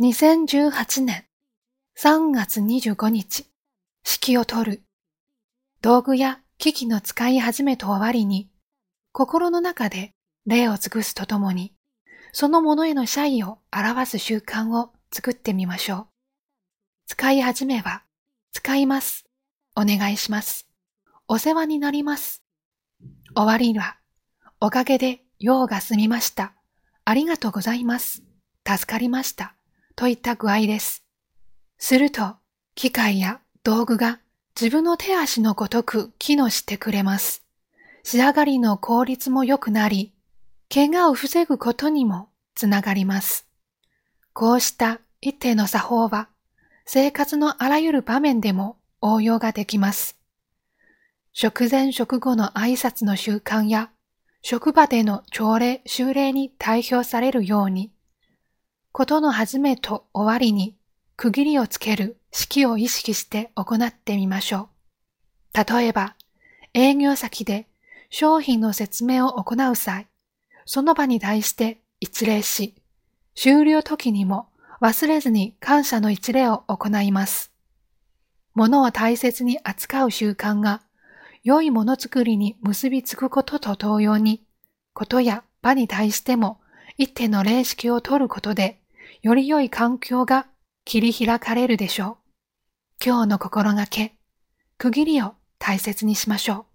2018年3月25日、式を取る。道具や機器の使い始めと終わりに、心の中で礼を尽くすとともに、そのものへの謝意を表す習慣を作ってみましょう。使い始めは、使います。お願いします。お世話になります。終わりは、おかげで用が済みました。ありがとうございます。助かりました。といった具合です。すると、機械や道具が自分の手足のごとく機能してくれます。仕上がりの効率も良くなり、怪我を防ぐことにもつながります。こうした一定の作法は、生活のあらゆる場面でも応用ができます。食前食後の挨拶の習慣や、職場での朝礼、修礼に代表されるように、ことの始めと終わりに区切りをつける式を意識して行ってみましょう。例えば、営業先で商品の説明を行う際、その場に対して一礼し、終了時にも忘れずに感謝の一礼を行います。物を大切に扱う習慣が良いものづくりに結びつくことと同様に、ことや場に対しても一定の霊式を取ることで、より良い環境が切り開かれるでしょう。今日の心がけ、区切りを大切にしましょう。